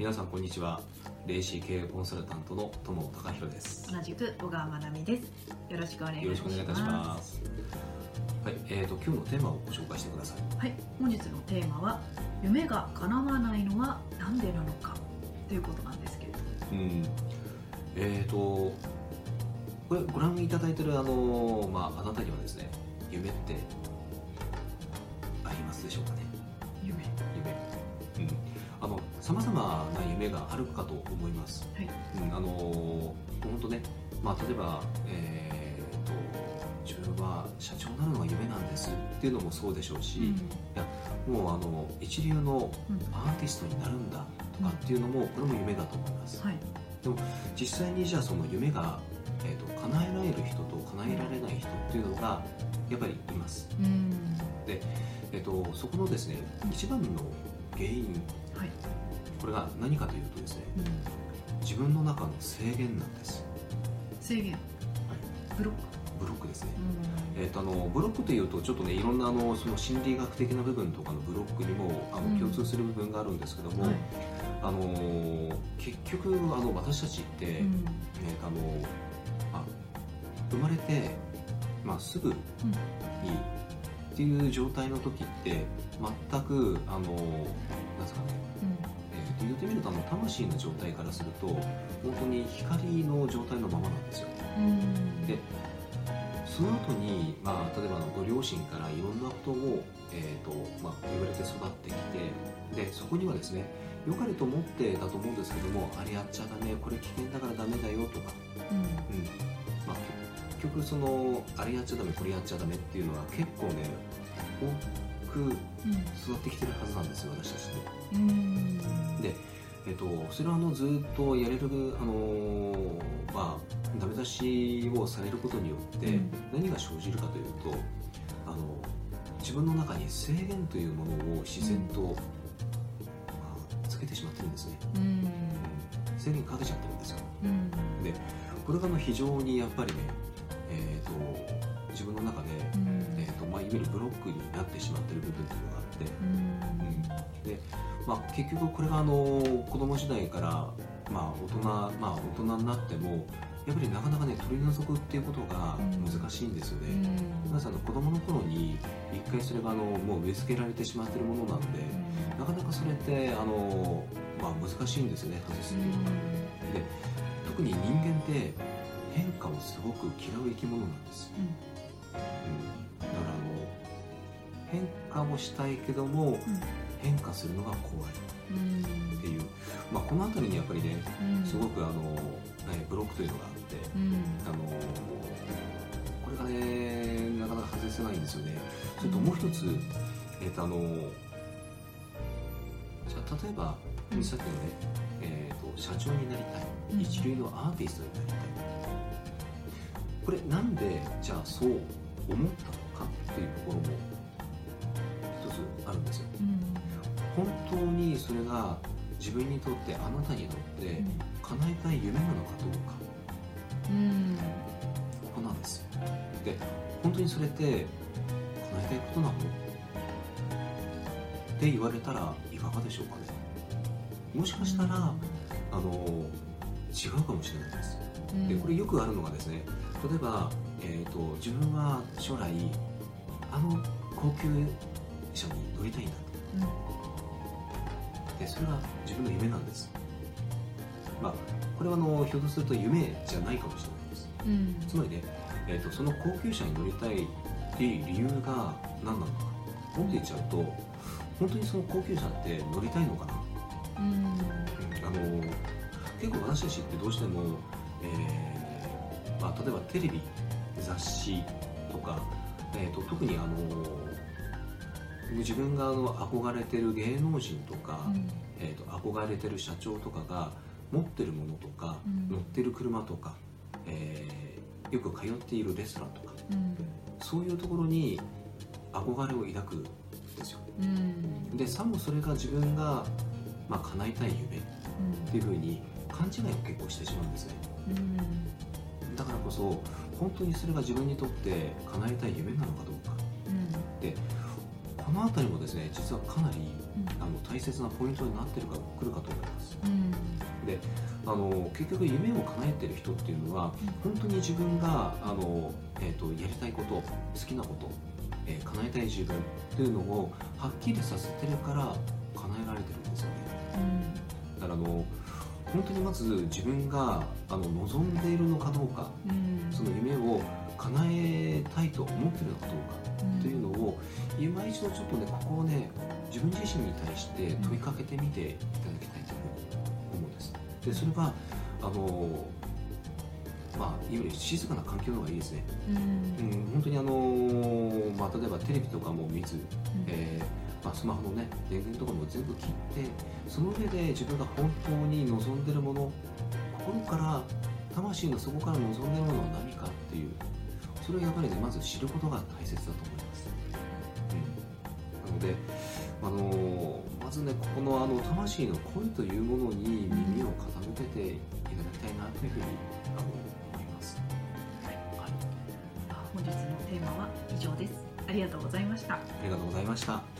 皆さんこんにちは。レイシー経営コンサルタントの友野隆弘です。同じく小川まなみです。よろしくお願いします。よろしくお願いいたします。はい、えーと今日のテーマをご紹介してください。はい本日のテーマは夢が叶わないのはなんでなのか。ということなんですけれどうん。えーとこれご覧いただいてるあのまああなたにはですね夢ってありますでしょうかね？あの様々な夢があるかと思います。はい。うん、あの本当ね、まあ、例えば、えー、と自分は社長になるのが夢なんですっていうのもそうでしょうし、いやもうあの一流のうん。アーティストになるんだとかっていうのもこれも夢だと思います、はい。実際にじゃあその夢が、えー、と叶えられる人と叶えられない人っていうのがやっぱりいます、うん。えー、とそこのですね一番の原因はいこれが何かというとですねうん。自分の中の制限なんです。制限。ブロック。ブロックですね。うん。えー、とあのブロックというとちょっとねいろんなあのその心理学的な部分とかのブロックにもあうん。の共通する部分があるんですけども、はい。あのー結局あの私たちって、えーうんとあのあ生まれて、まあ、すぐにっていう状態の時って全くあのなんですかね、えーと言ってみるとあの魂の状態からすると本当に光の状態のままなんですよ。でその後に、まあ、例えばあのご両親からいろんなことを、えーとまあ、言われて育ってきてでそこにはですね良かれと思ってだと思うんですけどもあれやっちゃダメこれ危険だからダメだよとか、うん。うん。まあ、結局そのあれやっちゃダメこれやっちゃダメっていうのは結構ね多く育ってきてるはずなんですよ私たちね。うんで、えっと、それはあのずっとやれる、あのーまあ、ダメ出しをされることによってうん。何が生じるかというと、あの自分の中に制限というものを自然と、まあ、つけてしまってるんですね、うん。うん。制限かけちゃってるんですよ。うん。でこれが非常にやっぱりね、えー、と自分の中で、うん。えーとまあ、いわゆるブロックになってしまってる部分というのがあって、うん。で、まあ、結局これがあの子供時代から、まあ、大人、まあ、大人になってもやっぱりなかなかね取り除くっていうことが難しいんですよね、皆さんの子供の頃に一回それがあのもう植え付けられてしまってるものなんでなかなかそれってあの、まあ、難しいんですよね外すっていうのが、で特に人間って変化をすごく嫌う生き物なんです、うん、だからあの変化をしたいけども変化するのが怖いっていう、まあ、この辺りにやっぱりねすごくあの、ね、ブロックというのがあってあのこれがねなかなか外せないんですよね。それともう一つ、えっとあのじゃあ例えばうん。さっきのね、えー、と社長になりたいうん。一流のアーティストになりたいこれなんでじゃあそう思ったのかっていうところも一つあるんですよ。本当にそれが自分にとってあなたにとって叶えたい夢なのかどうか。ここなんです。よで本当にそれって叶えたいことなの？って言われたらいかがでしょうかね？もしかしたらあの違うかもしれないです。でこれよくあるのがですね例えば、えー、と自分は将来あの高級車に乗りたいんだとでそれが自分の夢なんです。まあこれはあのひょっとすると夢じゃないかもしれないです。つまりね、えー、とその高級車に乗りたいっていう理由が何なのか。もっと言っちゃうと本当にその高級車って乗りたいのかな。あの結構私たちってどうしても、えーまあ、例えばテレビ雑誌とか、えー、と特にあの自分があの憧れてる芸能人とか、えー、と憧れてる社長とかが持ってるものとか、うん。乗ってる車とか、えーよく通っているレストランとかそういうところに憧れを抱くんですよ。でさもそれが自分が、まあ、叶えたい夢っていうふうに勘違いを結構してしまうんですね。だからこそ本当にそれが自分にとって叶えたい夢なのかどうかでここの辺りもですね実はかなり、あの大切なポイントになってるかくるかと思います、であの結局夢を叶えてる人っていうのは、本当に自分があの、えーと、やりたいこと好きなこと、えー、叶えたい自分っていうのをはっきりさせてるから叶えられてるんですよね、だからあの本当にまず自分があの望んでいるのかどうか、その夢を叶えたいと思ってるのかどうかというのを、今一度ちょっとねここをね自分自身に対して問いかけてみていただきたいと思うんです。でそれはあのまあ、いわゆる静かな環境の方がいいですね、うん、うん、本当にあの、まあ、例えばテレビとかも見ず、うん、えー、まあ、スマホのね電源とかも全部切ってその上で自分が本当に望んでるもの心から魂の底から望んでるものは何かっていうそれをやっぱりねまず知ることが大切だと思います、うん、なのであのー、まずねここのあの魂の声というものに耳を傾けていただきたいなというふうにあの思います、はい、はい、本日のテーマは以上です。ありがとうございました。ありがとうございました